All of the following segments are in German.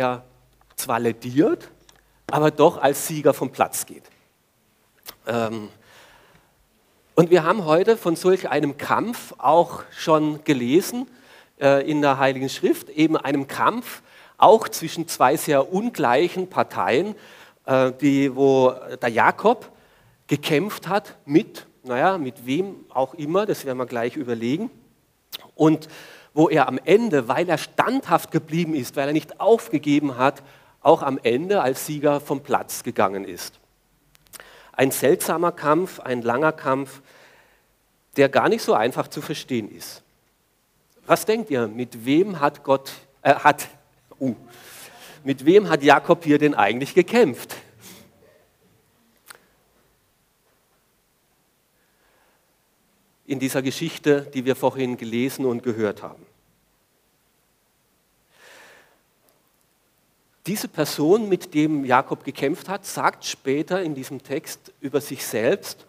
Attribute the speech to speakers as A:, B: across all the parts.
A: er zwar lediert, aber doch als Sieger vom Platz geht. Ähm, und wir haben heute von solch einem Kampf auch schon gelesen äh, in der Heiligen Schrift, eben einem Kampf auch zwischen zwei sehr ungleichen Parteien, äh, die, wo der Jakob gekämpft hat mit, naja, mit wem auch immer, das werden wir gleich überlegen. Und wo er am Ende, weil er standhaft geblieben ist, weil er nicht aufgegeben hat, auch am Ende als Sieger vom Platz gegangen ist. Ein seltsamer Kampf, ein langer Kampf, der gar nicht so einfach zu verstehen ist. Was denkt ihr, mit wem hat Gott, äh, hat, uh, mit wem hat Jakob hier denn eigentlich gekämpft? In dieser Geschichte, die wir vorhin gelesen und gehört haben. Diese Person, mit dem Jakob gekämpft hat, sagt später in diesem Text über sich selbst,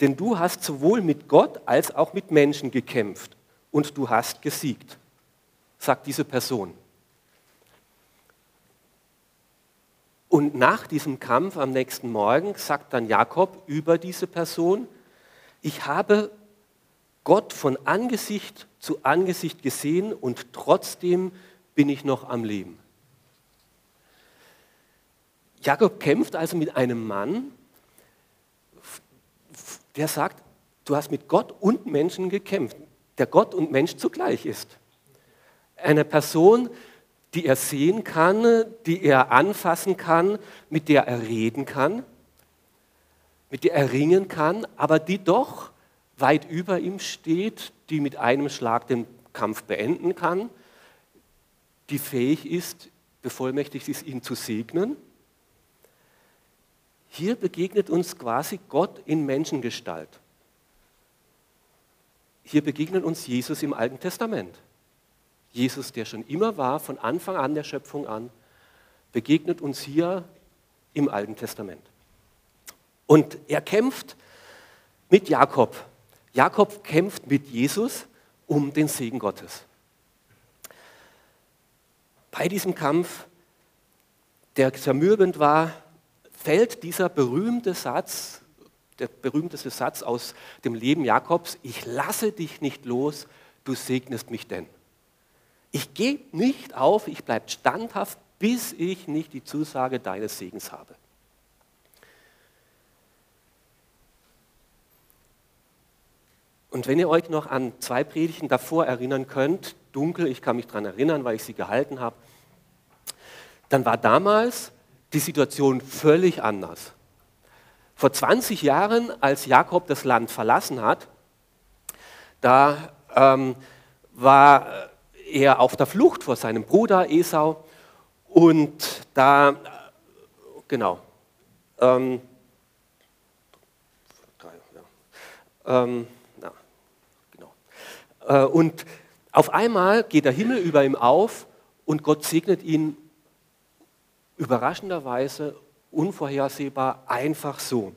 A: denn du hast sowohl mit Gott als auch mit Menschen gekämpft und du hast gesiegt, sagt diese Person. Und nach diesem Kampf am nächsten Morgen sagt dann Jakob über diese Person, ich habe Gott von Angesicht zu Angesicht gesehen und trotzdem bin ich noch am Leben. Jakob kämpft also mit einem Mann, der sagt, du hast mit Gott und Menschen gekämpft, der Gott und Mensch zugleich ist. Eine Person, die er sehen kann, die er anfassen kann, mit der er reden kann, mit der er ringen kann, aber die doch weit über ihm steht, die mit einem Schlag den Kampf beenden kann, die fähig ist, bevollmächtigt ist, ihn zu segnen hier begegnet uns quasi Gott in Menschengestalt. Hier begegnet uns Jesus im Alten Testament. Jesus, der schon immer war, von Anfang an der Schöpfung an, begegnet uns hier im Alten Testament. Und er kämpft mit Jakob. Jakob kämpft mit Jesus um den Segen Gottes. Bei diesem Kampf, der zermürbend war, fällt dieser berühmte Satz, der berühmteste Satz aus dem Leben Jakobs, ich lasse dich nicht los, du segnest mich denn. Ich gebe nicht auf, ich bleibe standhaft, bis ich nicht die Zusage deines Segens habe. Und wenn ihr euch noch an zwei Predigten davor erinnern könnt, dunkel, ich kann mich daran erinnern, weil ich sie gehalten habe, dann war damals die Situation völlig anders. Vor 20 Jahren, als Jakob das Land verlassen hat, da ähm, war er auf der Flucht vor seinem Bruder Esau und da, genau, ähm, ähm, na, genau. Äh, und auf einmal geht der Himmel über ihm auf und Gott segnet ihn überraschenderweise unvorhersehbar einfach so.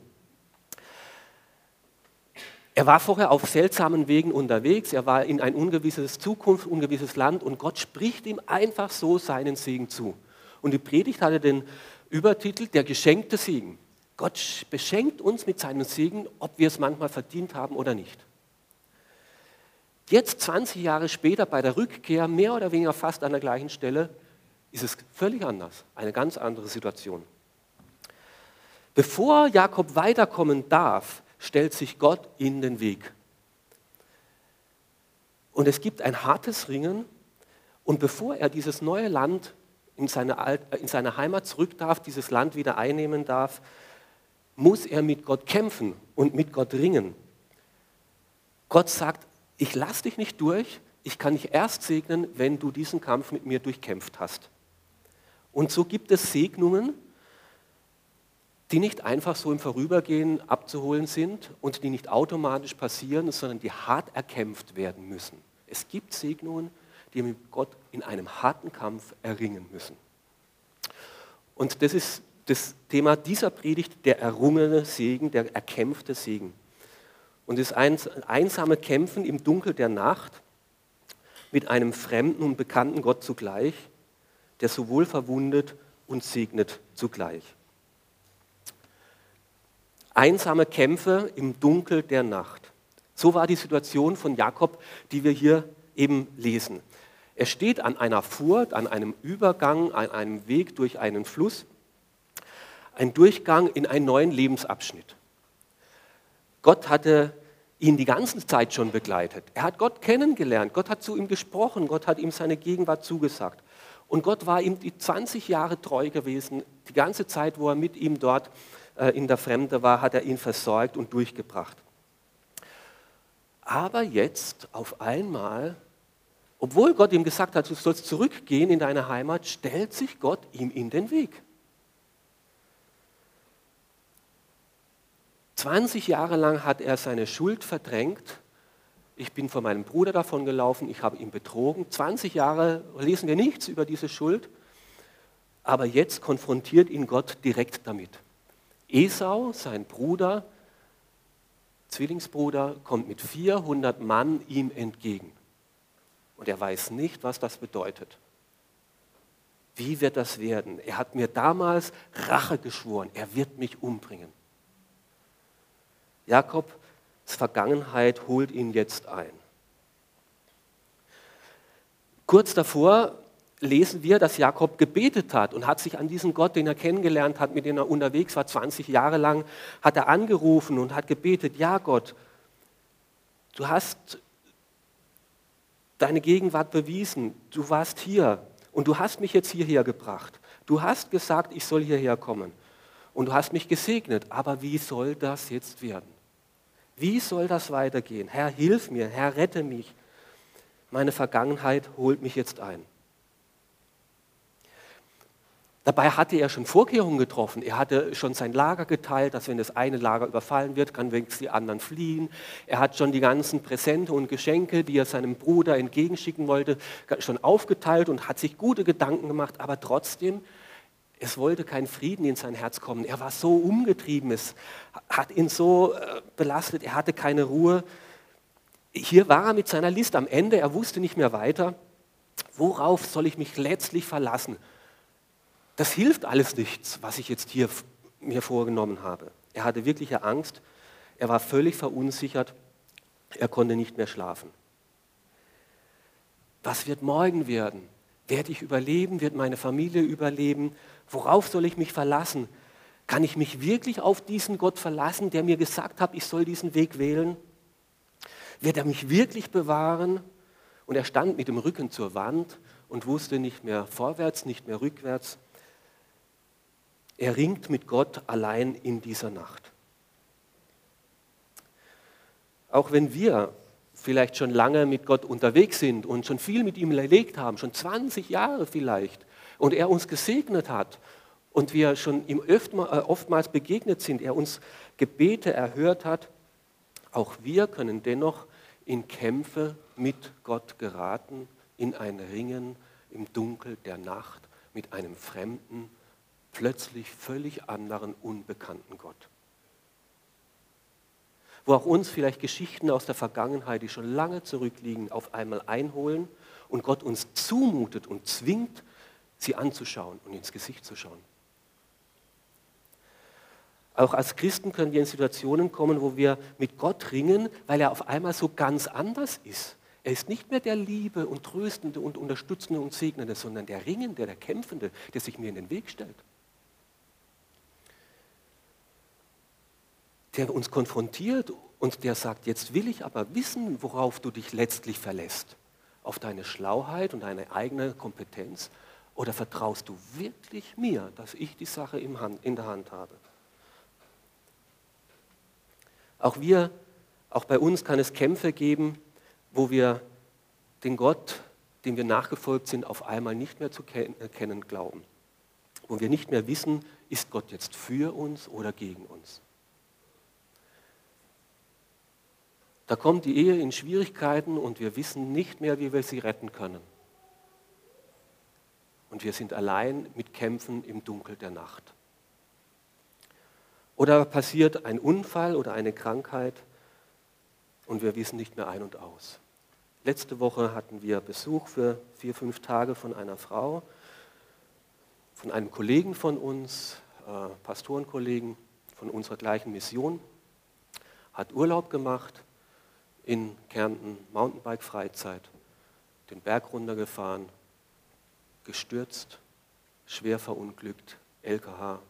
A: Er war vorher auf seltsamen Wegen unterwegs, er war in ein ungewisses Zukunft, ungewisses Land und Gott spricht ihm einfach so seinen Segen zu. Und die Predigt hatte den Übertitel Der geschenkte Segen. Gott beschenkt uns mit seinem Segen, ob wir es manchmal verdient haben oder nicht. Jetzt, 20 Jahre später, bei der Rückkehr, mehr oder weniger fast an der gleichen Stelle, ist es völlig anders, eine ganz andere Situation. Bevor Jakob weiterkommen darf, stellt sich Gott in den Weg. Und es gibt ein hartes Ringen. Und bevor er dieses neue Land in seine, in seine Heimat zurück darf, dieses Land wieder einnehmen darf, muss er mit Gott kämpfen und mit Gott ringen. Gott sagt, ich lasse dich nicht durch, ich kann dich erst segnen, wenn du diesen Kampf mit mir durchkämpft hast. Und so gibt es Segnungen, die nicht einfach so im Vorübergehen abzuholen sind und die nicht automatisch passieren, sondern die hart erkämpft werden müssen. Es gibt Segnungen, die wir mit Gott in einem harten Kampf erringen müssen. Und das ist das Thema dieser Predigt, der errungene Segen, der erkämpfte Segen. Und das einsame Kämpfen im Dunkel der Nacht mit einem fremden und bekannten Gott zugleich der sowohl verwundet und segnet zugleich. Einsame Kämpfe im Dunkel der Nacht. So war die Situation von Jakob, die wir hier eben lesen. Er steht an einer Furt, an einem Übergang, an einem Weg durch einen Fluss, ein Durchgang in einen neuen Lebensabschnitt. Gott hatte ihn die ganze Zeit schon begleitet. Er hat Gott kennengelernt, Gott hat zu ihm gesprochen, Gott hat ihm seine Gegenwart zugesagt. Und Gott war ihm die 20 Jahre treu gewesen. Die ganze Zeit, wo er mit ihm dort äh, in der Fremde war, hat er ihn versorgt und durchgebracht. Aber jetzt auf einmal, obwohl Gott ihm gesagt hat, du sollst zurückgehen in deine Heimat, stellt sich Gott ihm in den Weg. 20 Jahre lang hat er seine Schuld verdrängt. Ich bin von meinem Bruder davon gelaufen, ich habe ihn betrogen. 20 Jahre lesen wir nichts über diese Schuld, aber jetzt konfrontiert ihn Gott direkt damit. Esau, sein Bruder, Zwillingsbruder, kommt mit 400 Mann ihm entgegen. Und er weiß nicht, was das bedeutet. Wie wird das werden? Er hat mir damals Rache geschworen, er wird mich umbringen. Jakobs Vergangenheit holt ihn jetzt ein. Kurz davor lesen wir, dass Jakob gebetet hat und hat sich an diesen Gott, den er kennengelernt hat, mit dem er unterwegs war, 20 Jahre lang, hat er angerufen und hat gebetet, ja Gott, du hast deine Gegenwart bewiesen, du warst hier und du hast mich jetzt hierher gebracht. Du hast gesagt, ich soll hierher kommen und du hast mich gesegnet, aber wie soll das jetzt werden? Wie soll das weitergehen? Herr, hilf mir, Herr, rette mich. Meine Vergangenheit holt mich jetzt ein. Dabei hatte er schon Vorkehrungen getroffen. Er hatte schon sein Lager geteilt, dass wenn das eine Lager überfallen wird, kann wenigstens die anderen fliehen. Er hat schon die ganzen Präsente und Geschenke, die er seinem Bruder entgegenschicken wollte, schon aufgeteilt und hat sich gute Gedanken gemacht. Aber trotzdem es wollte kein Frieden in sein Herz kommen. Er war so umgetrieben, es hat ihn so äh, belastet, er hatte keine Ruhe. Hier war er mit seiner List am Ende, er wusste nicht mehr weiter. Worauf soll ich mich letztlich verlassen? Das hilft alles nichts, was ich jetzt hier mir vorgenommen habe. Er hatte wirkliche Angst, er war völlig verunsichert, er konnte nicht mehr schlafen. Was wird morgen werden? Werde ich überleben? Wird meine Familie überleben? Worauf soll ich mich verlassen? Kann ich mich wirklich auf diesen Gott verlassen, der mir gesagt hat, ich soll diesen Weg wählen? Wird er mich wirklich bewahren? Und er stand mit dem Rücken zur Wand und wusste nicht mehr vorwärts, nicht mehr rückwärts. Er ringt mit Gott allein in dieser Nacht. Auch wenn wir vielleicht schon lange mit Gott unterwegs sind und schon viel mit ihm erlegt haben, schon 20 Jahre vielleicht, und er uns gesegnet hat und wir schon ihm äh, oftmals begegnet sind, er uns Gebete erhört hat, auch wir können dennoch in Kämpfe mit Gott geraten, in ein Ringen im Dunkel der Nacht mit einem fremden, plötzlich völlig anderen, unbekannten Gott. Wo auch uns vielleicht Geschichten aus der Vergangenheit, die schon lange zurückliegen, auf einmal einholen und Gott uns zumutet und zwingt, sie anzuschauen und ins Gesicht zu schauen. Auch als Christen können wir in Situationen kommen, wo wir mit Gott ringen, weil er auf einmal so ganz anders ist. Er ist nicht mehr der Liebe und Tröstende und Unterstützende und Segnende, sondern der Ringende, der Kämpfende, der sich mir in den Weg stellt. Der uns konfrontiert und der sagt, jetzt will ich aber wissen, worauf du dich letztlich verlässt. Auf deine Schlauheit und deine eigene Kompetenz oder vertraust du wirklich mir, dass ich die Sache in der Hand habe? Auch wir, auch bei uns kann es Kämpfe geben, wo wir den Gott, dem wir nachgefolgt sind, auf einmal nicht mehr zu kennen glauben. Wo wir nicht mehr wissen, ist Gott jetzt für uns oder gegen uns. Da kommt die Ehe in Schwierigkeiten und wir wissen nicht mehr, wie wir sie retten können und wir sind allein mit Kämpfen im Dunkel der Nacht. Oder passiert ein Unfall oder eine Krankheit und wir wissen nicht mehr ein und aus. Letzte Woche hatten wir Besuch für vier, fünf Tage von einer Frau, von einem Kollegen von uns, äh, Pastorenkollegen von unserer gleichen Mission, hat Urlaub gemacht in Kärnten, Mountainbike-Freizeit, den Berg runtergefahren, gestürzt, schwer verunglückt, LKH.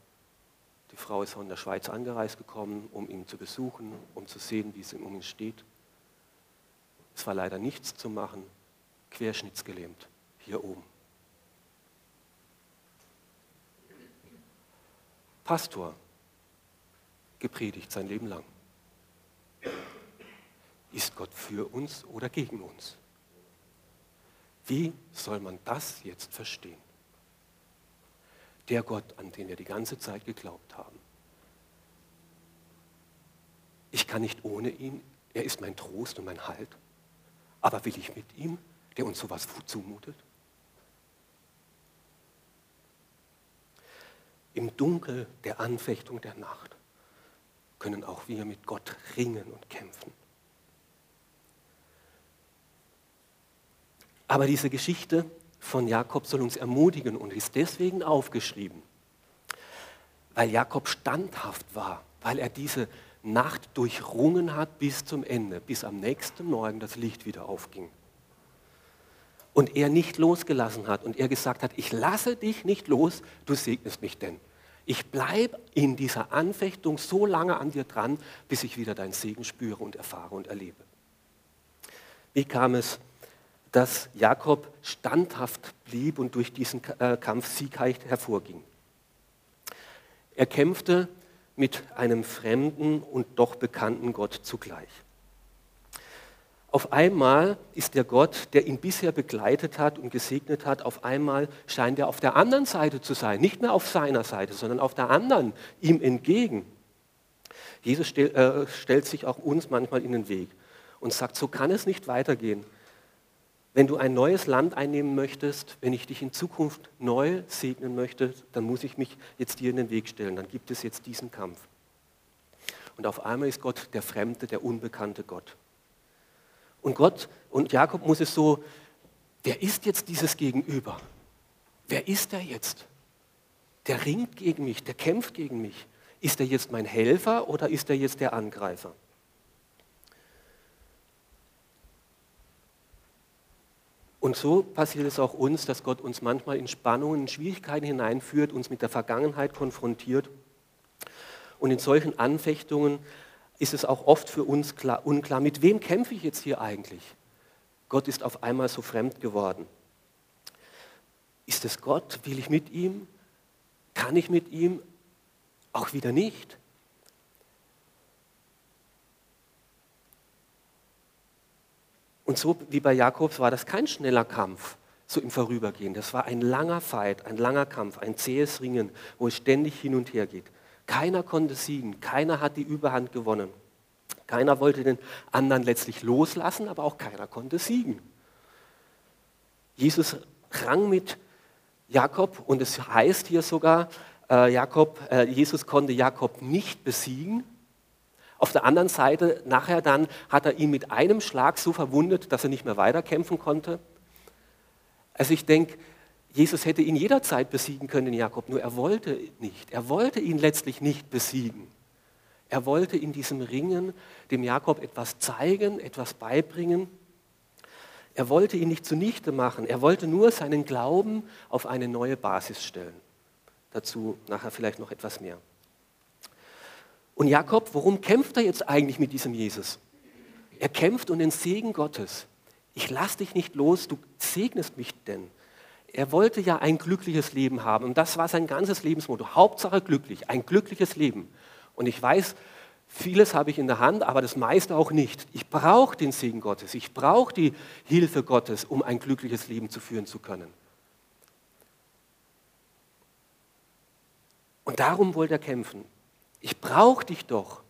A: Die Frau ist von der Schweiz angereist gekommen, um ihn zu besuchen, um zu sehen, wie es um ihn steht. Es war leider nichts zu machen, querschnittsgelähmt, hier oben. Pastor, gepredigt sein Leben lang. Ist Gott für uns oder gegen uns? Wie soll man das jetzt verstehen? Der Gott, an den wir die ganze Zeit geglaubt haben. Ich kann nicht ohne ihn, er ist mein Trost und mein Halt. Aber will ich mit ihm, der uns sowas zumutet? Im Dunkel der Anfechtung der Nacht können auch wir mit Gott ringen und kämpfen. Aber diese Geschichte von Jakob soll uns ermutigen und ist deswegen aufgeschrieben, weil Jakob standhaft war, weil er diese Nacht durchrungen hat bis zum Ende, bis am nächsten Morgen das Licht wieder aufging. Und er nicht losgelassen hat und er gesagt hat, ich lasse dich nicht los, du segnest mich denn. Ich bleibe in dieser Anfechtung so lange an dir dran, bis ich wieder deinen Segen spüre und erfahre und erlebe. Wie kam es, dass Jakob standhaft blieb und durch diesen äh, Kampf siegreich hervorging? Er kämpfte mit einem fremden und doch bekannten Gott zugleich. Auf einmal ist der Gott, der ihn bisher begleitet hat und gesegnet hat, auf einmal scheint er auf der anderen Seite zu sein. Nicht mehr auf seiner Seite, sondern auf der anderen, ihm entgegen. Jesus äh, stellt sich auch uns manchmal in den Weg und sagt, so kann es nicht weitergehen. Wenn du ein neues Land einnehmen möchtest, wenn ich dich in Zukunft neu segnen möchte, dann muss ich mich jetzt dir in den Weg stellen. Dann gibt es jetzt diesen Kampf. Und auf einmal ist Gott der Fremde, der unbekannte Gott. Und Gott und Jakob muss es so, wer ist jetzt dieses Gegenüber? Wer ist er jetzt? Der ringt gegen mich, der kämpft gegen mich. Ist er jetzt mein Helfer oder ist er jetzt der Angreifer? Und so passiert es auch uns, dass Gott uns manchmal in Spannungen, in Schwierigkeiten hineinführt, uns mit der Vergangenheit konfrontiert. Und in solchen Anfechtungen ist es auch oft für uns klar, unklar, mit wem kämpfe ich jetzt hier eigentlich? Gott ist auf einmal so fremd geworden. Ist es Gott? Will ich mit ihm? Kann ich mit ihm? Auch wieder nicht. Und so wie bei Jakobs war das kein schneller Kampf, so im Vorübergehen. Das war ein langer Fight, ein langer Kampf, ein zähes Ringen, wo es ständig hin und her geht. Keiner konnte siegen, keiner hat die Überhand gewonnen. Keiner wollte den anderen letztlich loslassen, aber auch keiner konnte siegen. Jesus rang mit Jakob und es heißt hier sogar, äh, Jakob, äh, Jesus konnte Jakob nicht besiegen. Auf der anderen Seite, nachher dann, hat er ihn mit einem Schlag so verwundet, dass er nicht mehr weiterkämpfen konnte. Also ich denke, Jesus hätte ihn jederzeit besiegen können, Jakob, nur er wollte nicht. Er wollte ihn letztlich nicht besiegen. Er wollte in diesem Ringen dem Jakob etwas zeigen, etwas beibringen. Er wollte ihn nicht zunichte machen. Er wollte nur seinen Glauben auf eine neue Basis stellen. Dazu nachher vielleicht noch etwas mehr. Und Jakob, warum kämpft er jetzt eigentlich mit diesem Jesus? Er kämpft um den Segen Gottes. Ich lass dich nicht los, du segnest mich denn. Er wollte ja ein glückliches Leben haben und das war sein ganzes Lebensmotto. Hauptsache glücklich, ein glückliches Leben. Und ich weiß, vieles habe ich in der Hand, aber das meiste auch nicht. Ich brauche den Segen Gottes, ich brauche die Hilfe Gottes, um ein glückliches Leben zu führen zu können. Und darum wollte er kämpfen. Ich brauche dich doch.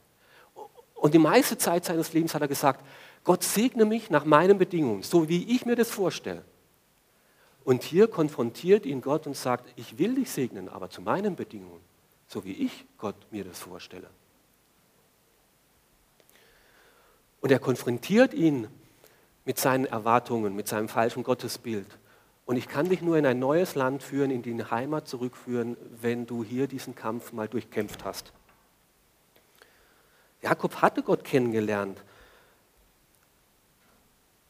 A: Und die meiste Zeit seines Lebens hat er gesagt, Gott segne mich nach meinen Bedingungen, so wie ich mir das vorstelle. Und hier konfrontiert ihn Gott und sagt, ich will dich segnen, aber zu meinen Bedingungen, so wie ich Gott mir das vorstelle. Und er konfrontiert ihn mit seinen Erwartungen, mit seinem falschen Gottesbild Und ich kann dich nur in ein neues Land führen, in die Heimat zurückführen, wenn du hier diesen Kampf mal durchkämpft hast. Jakob hatte Gott kennengelernt.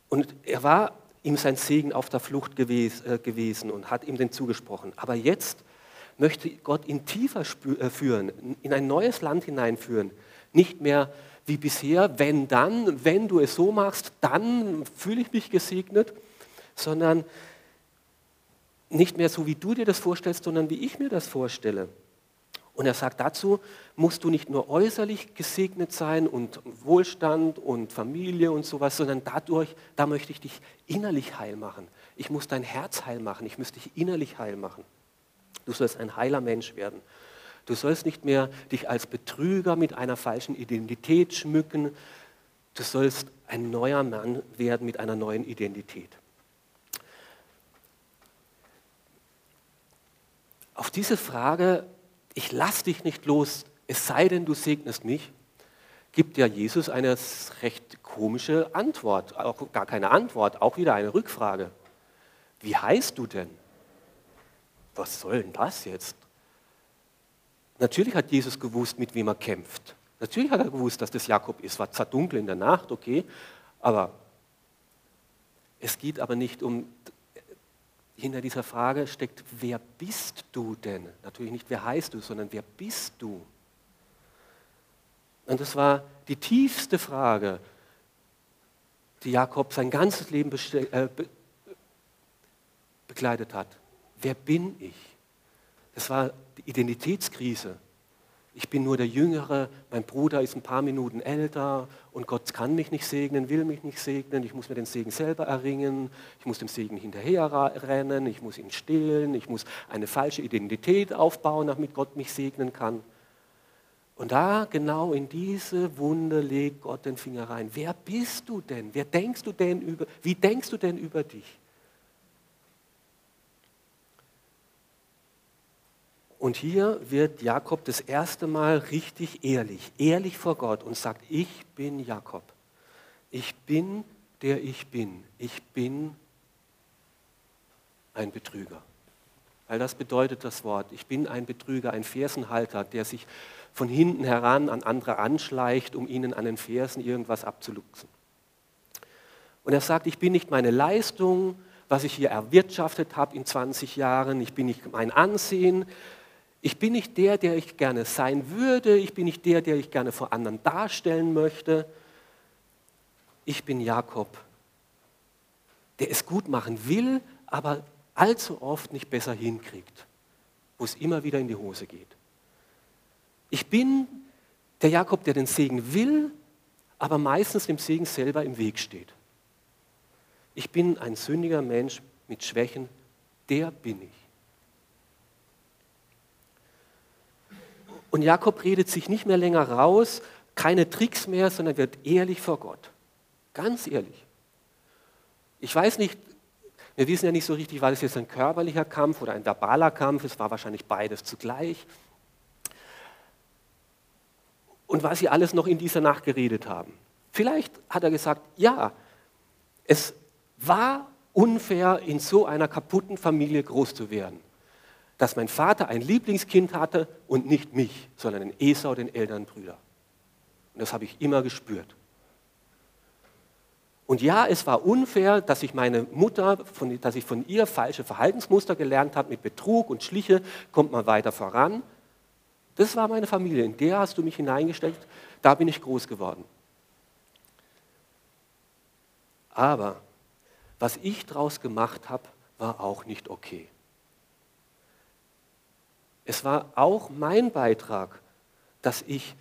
A: Und er war ihm sein Segen auf der Flucht äh, gewesen und hat ihm den zugesprochen. Aber jetzt möchte Gott ihn tiefer äh, führen, in ein neues Land hineinführen. Nicht mehr wie bisher, wenn dann, wenn du es so machst, dann fühle ich mich gesegnet, sondern nicht mehr so, wie du dir das vorstellst, sondern wie ich mir das vorstelle. Und er sagt, dazu musst du nicht nur äußerlich gesegnet sein und Wohlstand und Familie und sowas, sondern dadurch, da möchte ich dich innerlich heil machen. Ich muss dein Herz heil machen, ich muss dich innerlich heil machen. Du sollst ein heiler Mensch werden. Du sollst nicht mehr dich als Betrüger mit einer falschen Identität schmücken. Du sollst ein neuer Mann werden mit einer neuen Identität. Auf diese Frage, ich lass dich nicht los, es sei denn, du segnest mich, gibt ja Jesus eine recht komische Antwort, auch gar keine Antwort, auch wieder eine Rückfrage. Wie heißt du denn? Was soll denn das jetzt? Natürlich hat Jesus gewusst, mit wem er kämpft. Natürlich hat er gewusst, dass das Jakob ist. War zwar dunkel in der Nacht, okay, aber es geht aber nicht um hinter dieser Frage steckt, wer bist du denn? Natürlich nicht, wer heißt du, sondern wer bist du? Und das war die tiefste Frage, die Jakob sein ganzes Leben äh, be begleitet hat. Wer bin ich? Das war die Identitätskrise. Ich bin nur der Jüngere, mein Bruder ist ein paar Minuten älter und Gott kann mich nicht segnen, will mich nicht segnen. Ich muss mir den Segen selber erringen, ich muss dem Segen hinterherrennen, ich muss ihn stehlen, ich muss eine falsche Identität aufbauen, damit Gott mich segnen kann. Und da genau in diese Wunde legt Gott den Finger rein. Wer bist du denn? Wer denkst du denn über, wie denkst du denn über dich? Und hier wird Jakob das erste Mal richtig ehrlich, ehrlich vor Gott und sagt, ich bin Jakob. Ich bin der ich bin. Ich bin ein Betrüger. Weil das bedeutet das Wort. Ich bin ein Betrüger, ein Fersenhalter, der sich von hinten heran an andere anschleicht, um ihnen an den Fersen irgendwas abzuluxen. Und er sagt, ich bin nicht meine Leistung, was ich hier erwirtschaftet habe in 20 Jahren, ich bin nicht mein Ansehen, ich bin nicht der, der ich gerne sein würde. Ich bin nicht der, der ich gerne vor anderen darstellen möchte. Ich bin Jakob, der es gut machen will, aber allzu oft nicht besser hinkriegt, wo es immer wieder in die Hose geht. Ich bin der Jakob, der den Segen will, aber meistens dem Segen selber im Weg steht. Ich bin ein sündiger Mensch mit Schwächen, der bin ich. Und Jakob redet sich nicht mehr länger raus, keine Tricks mehr, sondern wird ehrlich vor Gott. Ganz ehrlich. Ich weiß nicht, wir wissen ja nicht so richtig, war das jetzt ein körperlicher Kampf oder ein verbaler Kampf, es war wahrscheinlich beides zugleich. Und was sie alles noch in dieser Nacht geredet haben. Vielleicht hat er gesagt, ja, es war unfair, in so einer kaputten Familie groß zu werden dass mein Vater ein Lieblingskind hatte und nicht mich, sondern den Esau, den Elternbrüder. Und das habe ich immer gespürt. Und ja, es war unfair, dass ich meine Mutter, von, dass ich von ihr falsche Verhaltensmuster gelernt habe mit Betrug und Schliche, kommt man weiter voran. Das war meine Familie, in der hast du mich hineingestellt, da bin ich groß geworden. Aber was ich daraus gemacht habe, war auch nicht okay. Es war auch mein Beitrag, dass ich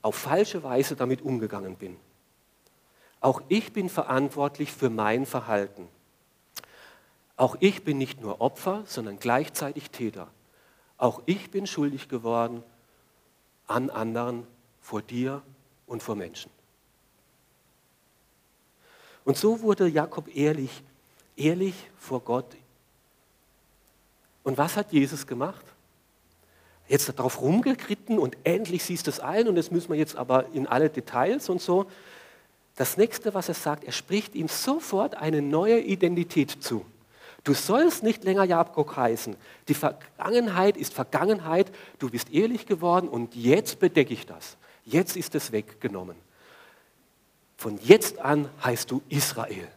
A: auf falsche Weise damit umgegangen bin. Auch ich bin verantwortlich für mein Verhalten. Auch ich bin nicht nur Opfer, sondern gleichzeitig Täter. Auch ich bin schuldig geworden an anderen, vor dir und vor Menschen. Und so wurde Jakob ehrlich, ehrlich vor Gott. Und was hat Jesus gemacht? Jetzt darauf rumgekritten und endlich siehst du es ein und das müssen wir jetzt aber in alle Details und so. Das nächste, was er sagt, er spricht ihm sofort eine neue Identität zu. Du sollst nicht länger Jakob heißen. Die Vergangenheit ist Vergangenheit. Du bist ehrlich geworden und jetzt bedecke ich das. Jetzt ist es weggenommen. Von jetzt an heißt du Israel.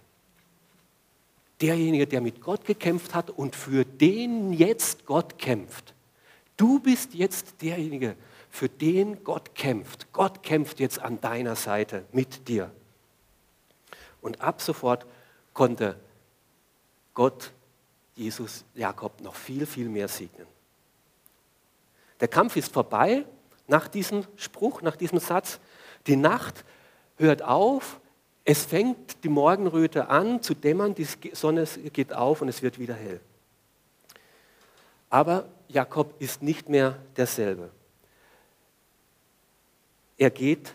A: Derjenige, der mit Gott gekämpft hat und für den jetzt Gott kämpft. Du bist jetzt derjenige, für den Gott kämpft. Gott kämpft jetzt an deiner Seite mit dir. Und ab sofort konnte Gott Jesus Jakob noch viel, viel mehr segnen. Der Kampf ist vorbei nach diesem Spruch, nach diesem Satz. Die Nacht hört auf, es fängt die Morgenröte an zu dämmern, die Sonne geht auf und es wird wieder hell. Aber Jakob ist nicht mehr derselbe. Er geht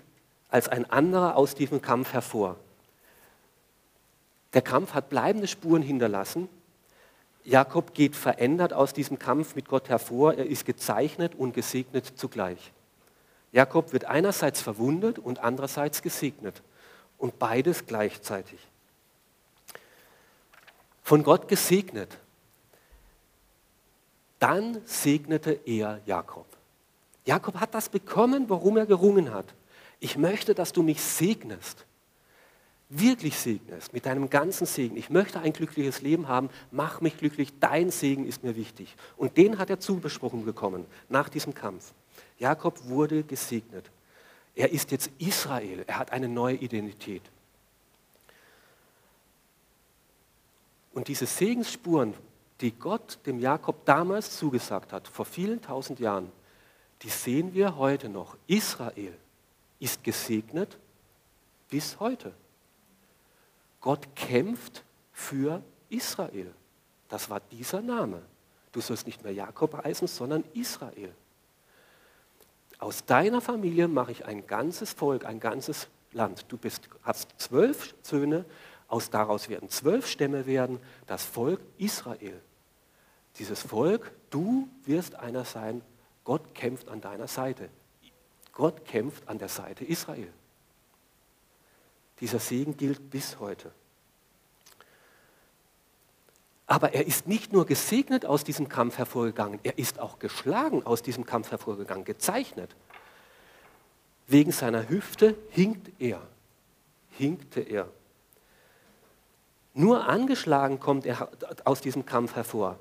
A: als ein anderer aus diesem Kampf hervor. Der Kampf hat bleibende Spuren hinterlassen. Jakob geht verändert aus diesem Kampf mit Gott hervor. Er ist gezeichnet und gesegnet zugleich. Jakob wird einerseits verwundet und andererseits gesegnet. Und beides gleichzeitig. Von Gott gesegnet. Dann segnete er Jakob. Jakob hat das bekommen, worum er gerungen hat. Ich möchte, dass du mich segnest wirklich segnest, mit deinem ganzen Segen. Ich möchte ein glückliches Leben haben, mach mich glücklich, dein Segen ist mir wichtig. Und den hat er zubesprochen bekommen nach diesem Kampf. Jakob wurde gesegnet. Er ist jetzt Israel, er hat eine neue Identität. Und diese Segensspuren, die Gott dem Jakob damals zugesagt hat, vor vielen tausend Jahren, die sehen wir heute noch. Israel ist gesegnet bis heute. Gott kämpft für Israel. Das war dieser Name. Du sollst nicht mehr Jakob heißen, sondern Israel. Aus deiner Familie mache ich ein ganzes Volk, ein ganzes Land. Du bist, hast zwölf Söhne, aus daraus werden zwölf Stämme werden, das Volk Israel. Dieses Volk, du wirst einer sein, Gott kämpft an deiner Seite. Gott kämpft an der Seite Israel. Dieser Segen gilt bis heute. Aber er ist nicht nur gesegnet aus diesem Kampf hervorgegangen, er ist auch geschlagen aus diesem Kampf hervorgegangen, gezeichnet. Wegen seiner Hüfte hinkt er, hinkte er. Nur angeschlagen kommt er aus diesem Kampf hervor.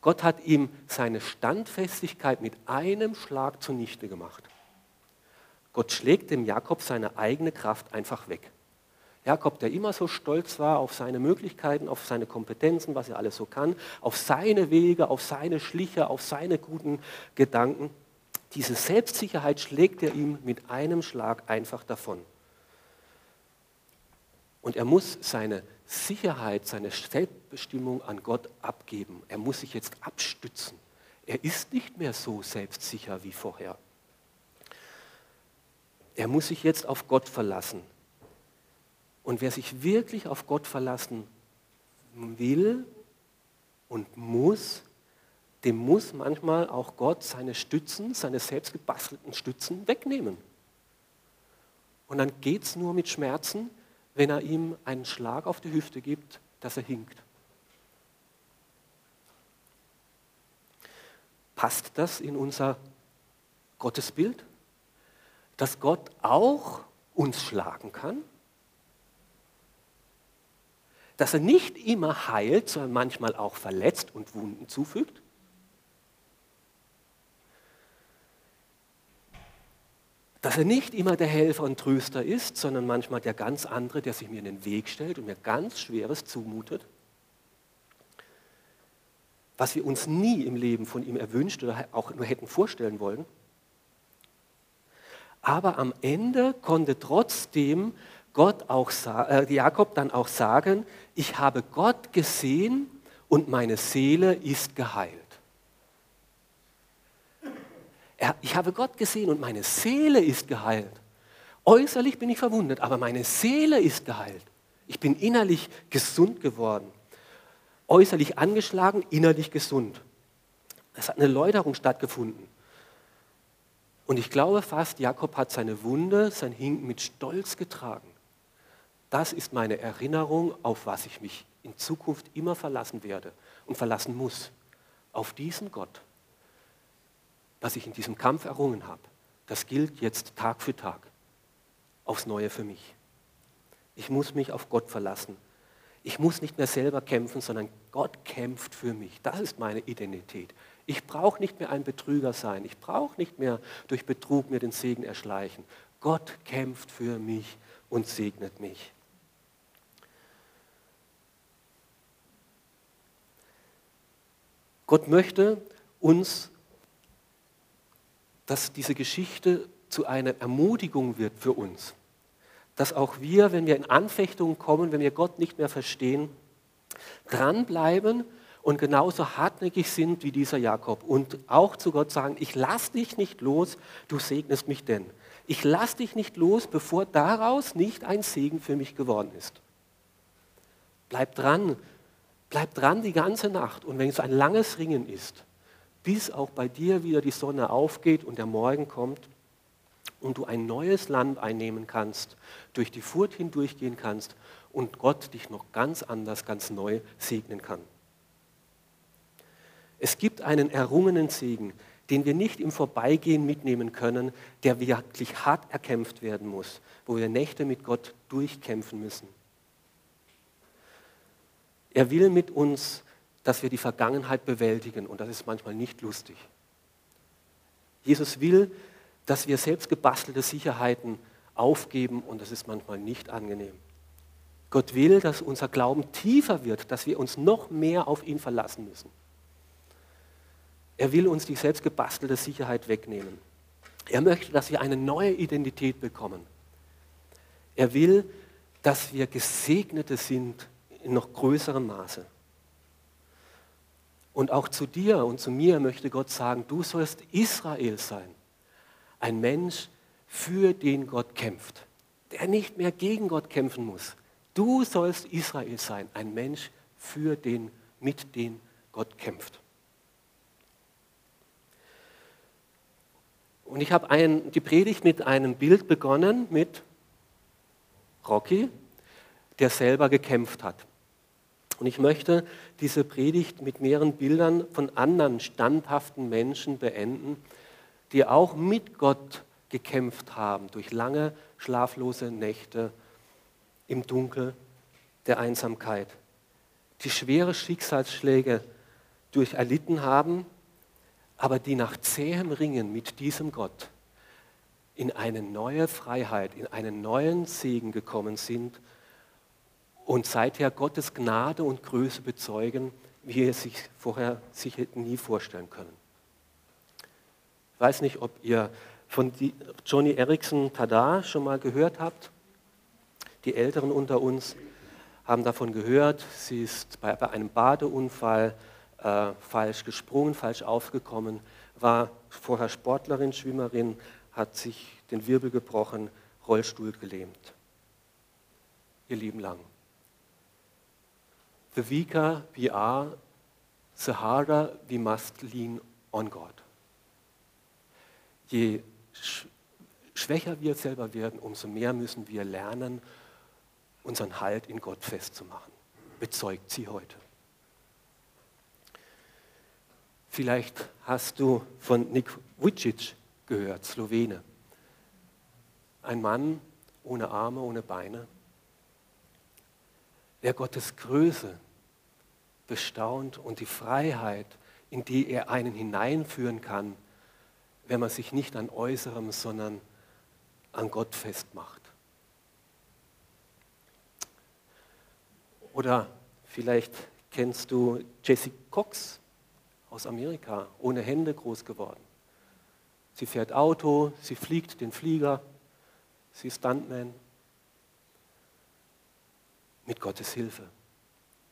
A: Gott hat ihm seine Standfestigkeit mit einem Schlag zunichte gemacht. Gott schlägt dem Jakob seine eigene Kraft einfach weg. Jakob, der immer so stolz war auf seine Möglichkeiten, auf seine Kompetenzen, was er alles so kann, auf seine Wege, auf seine Schliche, auf seine guten Gedanken. Diese Selbstsicherheit schlägt er ihm mit einem Schlag einfach davon. Und er muss seine Sicherheit, seine Selbstbestimmung an Gott abgeben. Er muss sich jetzt abstützen. Er ist nicht mehr so selbstsicher wie vorher. Er muss sich jetzt auf Gott verlassen. Und wer sich wirklich auf Gott verlassen will und muss, dem muss manchmal auch Gott seine Stützen, seine selbstgebastelten Stützen wegnehmen. Und dann geht es nur mit Schmerzen, wenn er ihm einen Schlag auf die Hüfte gibt, dass er hinkt. Passt das in unser Gottesbild? Dass Gott auch uns schlagen kann? dass er nicht immer heilt, sondern manchmal auch verletzt und Wunden zufügt? Dass er nicht immer der Helfer und Tröster ist, sondern manchmal der ganz andere, der sich mir in den Weg stellt und mir ganz Schweres zumutet? Was wir uns nie im Leben von ihm erwünscht oder auch nur hätten vorstellen wollen? Aber am Ende konnte trotzdem Gott auch, äh, Jakob dann auch sagen, ich habe Gott gesehen und meine Seele ist geheilt. Er, ich habe Gott gesehen und meine Seele ist geheilt. Äußerlich bin ich verwundet, aber meine Seele ist geheilt. Ich bin innerlich gesund geworden. Äußerlich angeschlagen, innerlich gesund. Es hat eine Läuterung stattgefunden. Und ich glaube fast, Jakob hat seine Wunde, sein Hinken mit Stolz getragen. Das ist meine Erinnerung, auf was ich mich in Zukunft immer verlassen werde. und verlassen muss. Auf diesen Gott, was ich in diesem Kampf errungen habe, das gilt jetzt Tag für Tag aufs Neue für mich. Ich muss mich auf Gott verlassen. Ich muss nicht mehr selber kämpfen, sondern Gott kämpft für mich. Das ist meine Identität. Ich brauche nicht mehr ein Betrüger sein. Ich brauche nicht mehr durch Betrug mir den Segen erschleichen. Gott kämpft für mich und segnet mich. Gott möchte uns, dass diese Geschichte zu einer Ermutigung wird für uns. Dass auch wir, wenn wir in Anfechtungen kommen, wenn wir Gott nicht mehr verstehen, dranbleiben und genauso hartnäckig sind wie dieser Jakob und auch zu Gott sagen, ich lass dich nicht los, du segnest mich denn. Ich lass dich nicht los, bevor daraus nicht ein Segen für mich geworden ist. Bleib dran, Bleib dran die ganze Nacht und wenn es ein langes Ringen ist, bis auch bei dir wieder die Sonne aufgeht und der Morgen kommt und du ein neues Land einnehmen kannst, durch die Furt hindurchgehen kannst und Gott dich noch ganz anders, ganz neu segnen kann. Es gibt einen errungenen Segen, den wir nicht im Vorbeigehen mitnehmen können, der wirklich hart erkämpft werden muss, wo wir Nächte mit Gott durchkämpfen müssen. Er will mit uns, dass wir die Vergangenheit bewältigen und das ist manchmal nicht lustig. Jesus will, dass wir selbst gebastelte Sicherheiten aufgeben und das ist manchmal nicht angenehm. Gott will, dass unser Glauben tiefer wird, dass wir uns noch mehr auf ihn verlassen müssen. Er will uns die selbst gebastelte Sicherheit wegnehmen. Er möchte, dass wir eine neue Identität bekommen. Er will, dass wir Gesegnete sind in noch größerem Maße. Und auch zu dir und zu mir möchte Gott sagen, du sollst Israel sein. Ein Mensch, für den Gott kämpft, der nicht mehr gegen Gott kämpfen muss. Du sollst Israel sein, ein Mensch, für den, mit dem Gott kämpft. Und ich habe die Predigt mit einem Bild begonnen, mit Rocky, der selber gekämpft hat. Und ich möchte diese Predigt mit mehreren Bildern von anderen standhaften Menschen beenden, die auch mit Gott gekämpft haben durch lange schlaflose Nächte im Dunkel der Einsamkeit, die schwere Schicksalsschläge durch erlitten haben, aber die nach zähem Ringen mit diesem Gott in eine neue Freiheit, in einen neuen Segen gekommen sind und seither Gottes Gnade und Größe bezeugen, wie er sich vorher sich nie vorstellen können. Ich weiß nicht, ob ihr von Johnny Erickson Tada schon mal gehört habt. Die Älteren unter uns haben davon gehört. Sie ist bei, einem Badeunfall äh, falsch gesprungen, falsch aufgekommen, war vorher Sportlerin, Schwimmerin, hat sich den Wirbel gebrochen, Rollstuhl gelähmt. Ihr Leben lang. The weaker we are, the harder we must lean on God. Je schwächer wir selber werden, umso mehr müssen wir lernen, unseren Halt in Gott festzumachen. Bezeugt sie heute. Vielleicht hast du von Nik Vucic gehört, Slowene. Ein Mann ohne Arme, ohne Beine, der Gottes Größe bestaunt und die Freiheit, in die er einen hineinführen kann, wenn man sich nicht an Äußerem, sondern an Gott festmacht. Oder vielleicht kennst du Jessie Cox aus Amerika, ohne Hände groß geworden. Sie fährt Auto, sie fliegt den Flieger, sie ist Stuntman, mit Gottes Hilfe,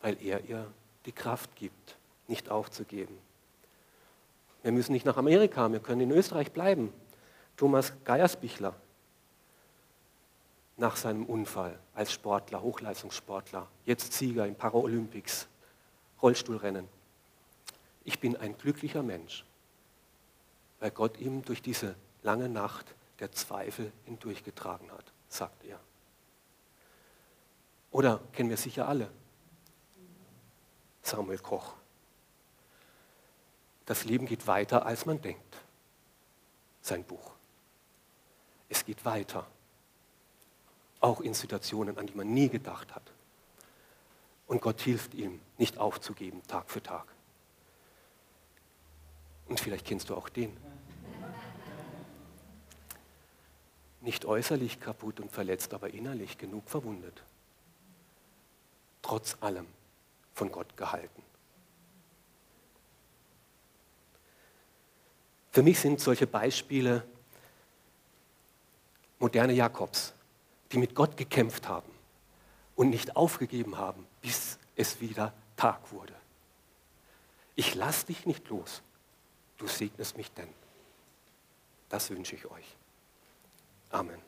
A: weil er ihr die Kraft gibt, nicht aufzugeben. Wir müssen nicht nach Amerika, wir können in Österreich bleiben. Thomas Geiersbichler, nach seinem Unfall als Sportler, Hochleistungssportler, jetzt Sieger im Paralympics, Rollstuhlrennen. Ich bin ein glücklicher Mensch, weil Gott ihm durch diese lange Nacht der Zweifel hindurchgetragen hat, sagt er. Oder kennen wir sicher alle? Samuel Koch, das Leben geht weiter, als man denkt. Sein Buch. Es geht weiter. Auch in Situationen, an die man nie gedacht hat. Und Gott hilft ihm, nicht aufzugeben, Tag für Tag. Und vielleicht kennst du auch den. Nicht äußerlich kaputt und verletzt, aber innerlich genug verwundet. Trotz allem von Gott gehalten. Für mich sind solche Beispiele moderne Jakobs, die mit Gott gekämpft haben und nicht aufgegeben haben, bis es wieder Tag wurde. Ich lass dich nicht los, du segnest mich denn. Das wünsche ich euch. Amen.